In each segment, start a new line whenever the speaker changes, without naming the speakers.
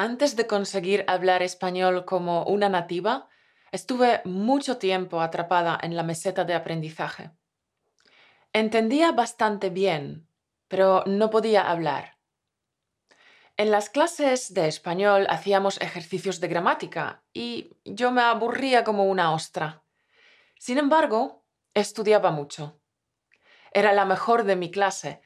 Antes de conseguir hablar español como una nativa, estuve mucho tiempo atrapada en la meseta de aprendizaje. Entendía bastante bien, pero no podía hablar. En las clases de español hacíamos ejercicios de gramática y yo me aburría como una ostra. Sin embargo, estudiaba mucho. Era la mejor de mi clase,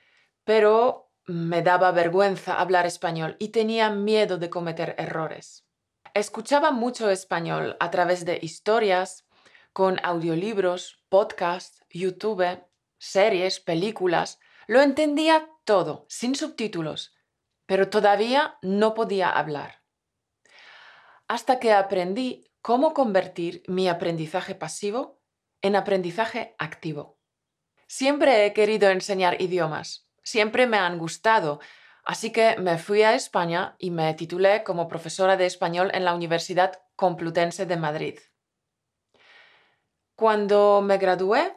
pero me daba vergüenza hablar español y tenía miedo de cometer errores. Escuchaba mucho español a través de historias, con audiolibros, podcasts, YouTube, series, películas. Lo entendía todo, sin subtítulos, pero todavía no podía hablar. Hasta que aprendí cómo convertir mi aprendizaje pasivo en aprendizaje activo. Siempre he querido enseñar idiomas, siempre me han gustado, así que me fui a España y me titulé como profesora de español en la Universidad Complutense de Madrid. Cuando me gradué,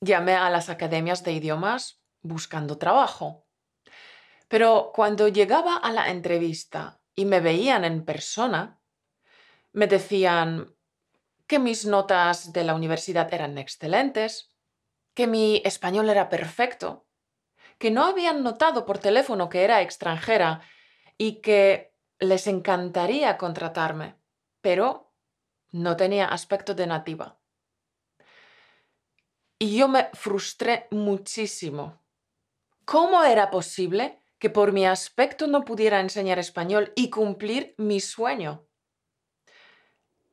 llamé a las academias de idiomas buscando trabajo. Pero cuando llegaba a la entrevista y me veían en persona, me decían que mis notas de la universidad eran excelentes, que mi español era perfecto que no habían notado por teléfono que era extranjera y que les encantaría contratarme, pero no tenía aspecto de nativa. Y yo me frustré muchísimo. ¿Cómo era posible que por mi aspecto no pudiera enseñar español y cumplir mi sueño?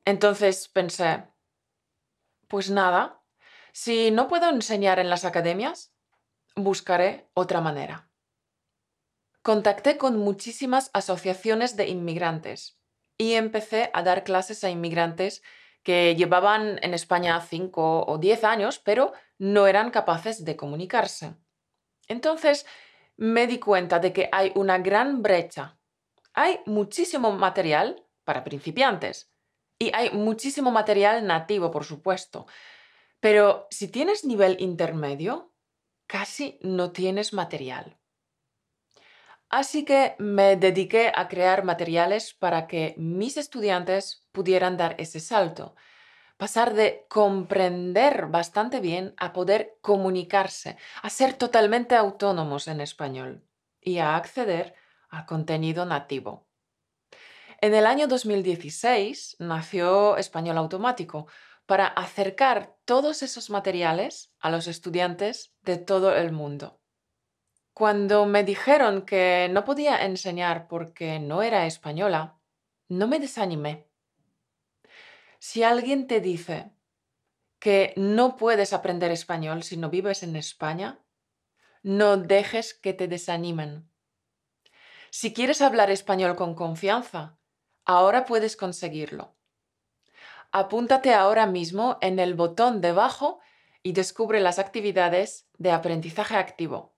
Entonces pensé, pues nada, si no puedo enseñar en las academias, buscaré otra manera. Contacté con muchísimas asociaciones de inmigrantes y empecé a dar clases a inmigrantes que llevaban en España cinco o diez años, pero no eran capaces de comunicarse. Entonces me di cuenta de que hay una gran brecha. Hay muchísimo material para principiantes y hay muchísimo material nativo, por supuesto. Pero si tienes nivel intermedio, casi no tienes material. Así que me dediqué a crear materiales para que mis estudiantes pudieran dar ese salto, pasar de comprender bastante bien a poder comunicarse, a ser totalmente autónomos en español y a acceder al contenido nativo. En el año 2016 nació Español Automático, para acercar todos esos materiales a los estudiantes de todo el mundo. Cuando me dijeron que no podía enseñar porque no era española, no me desanimé. Si alguien te dice que no puedes aprender español si no vives en España, no dejes que te desanimen. Si quieres hablar español con confianza, ahora puedes conseguirlo. Apúntate ahora mismo en el botón debajo y descubre las actividades de aprendizaje activo.